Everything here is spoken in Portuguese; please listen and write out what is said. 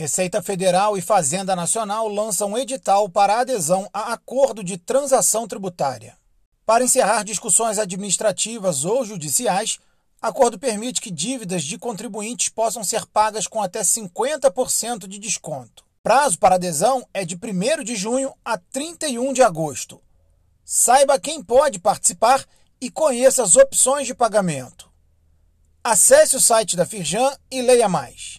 Receita Federal e Fazenda Nacional lançam um edital para adesão a acordo de transação tributária. Para encerrar discussões administrativas ou judiciais, acordo permite que dívidas de contribuintes possam ser pagas com até 50% de desconto. Prazo para adesão é de 1 de junho a 31 de agosto. Saiba quem pode participar e conheça as opções de pagamento. Acesse o site da Firjan e leia mais.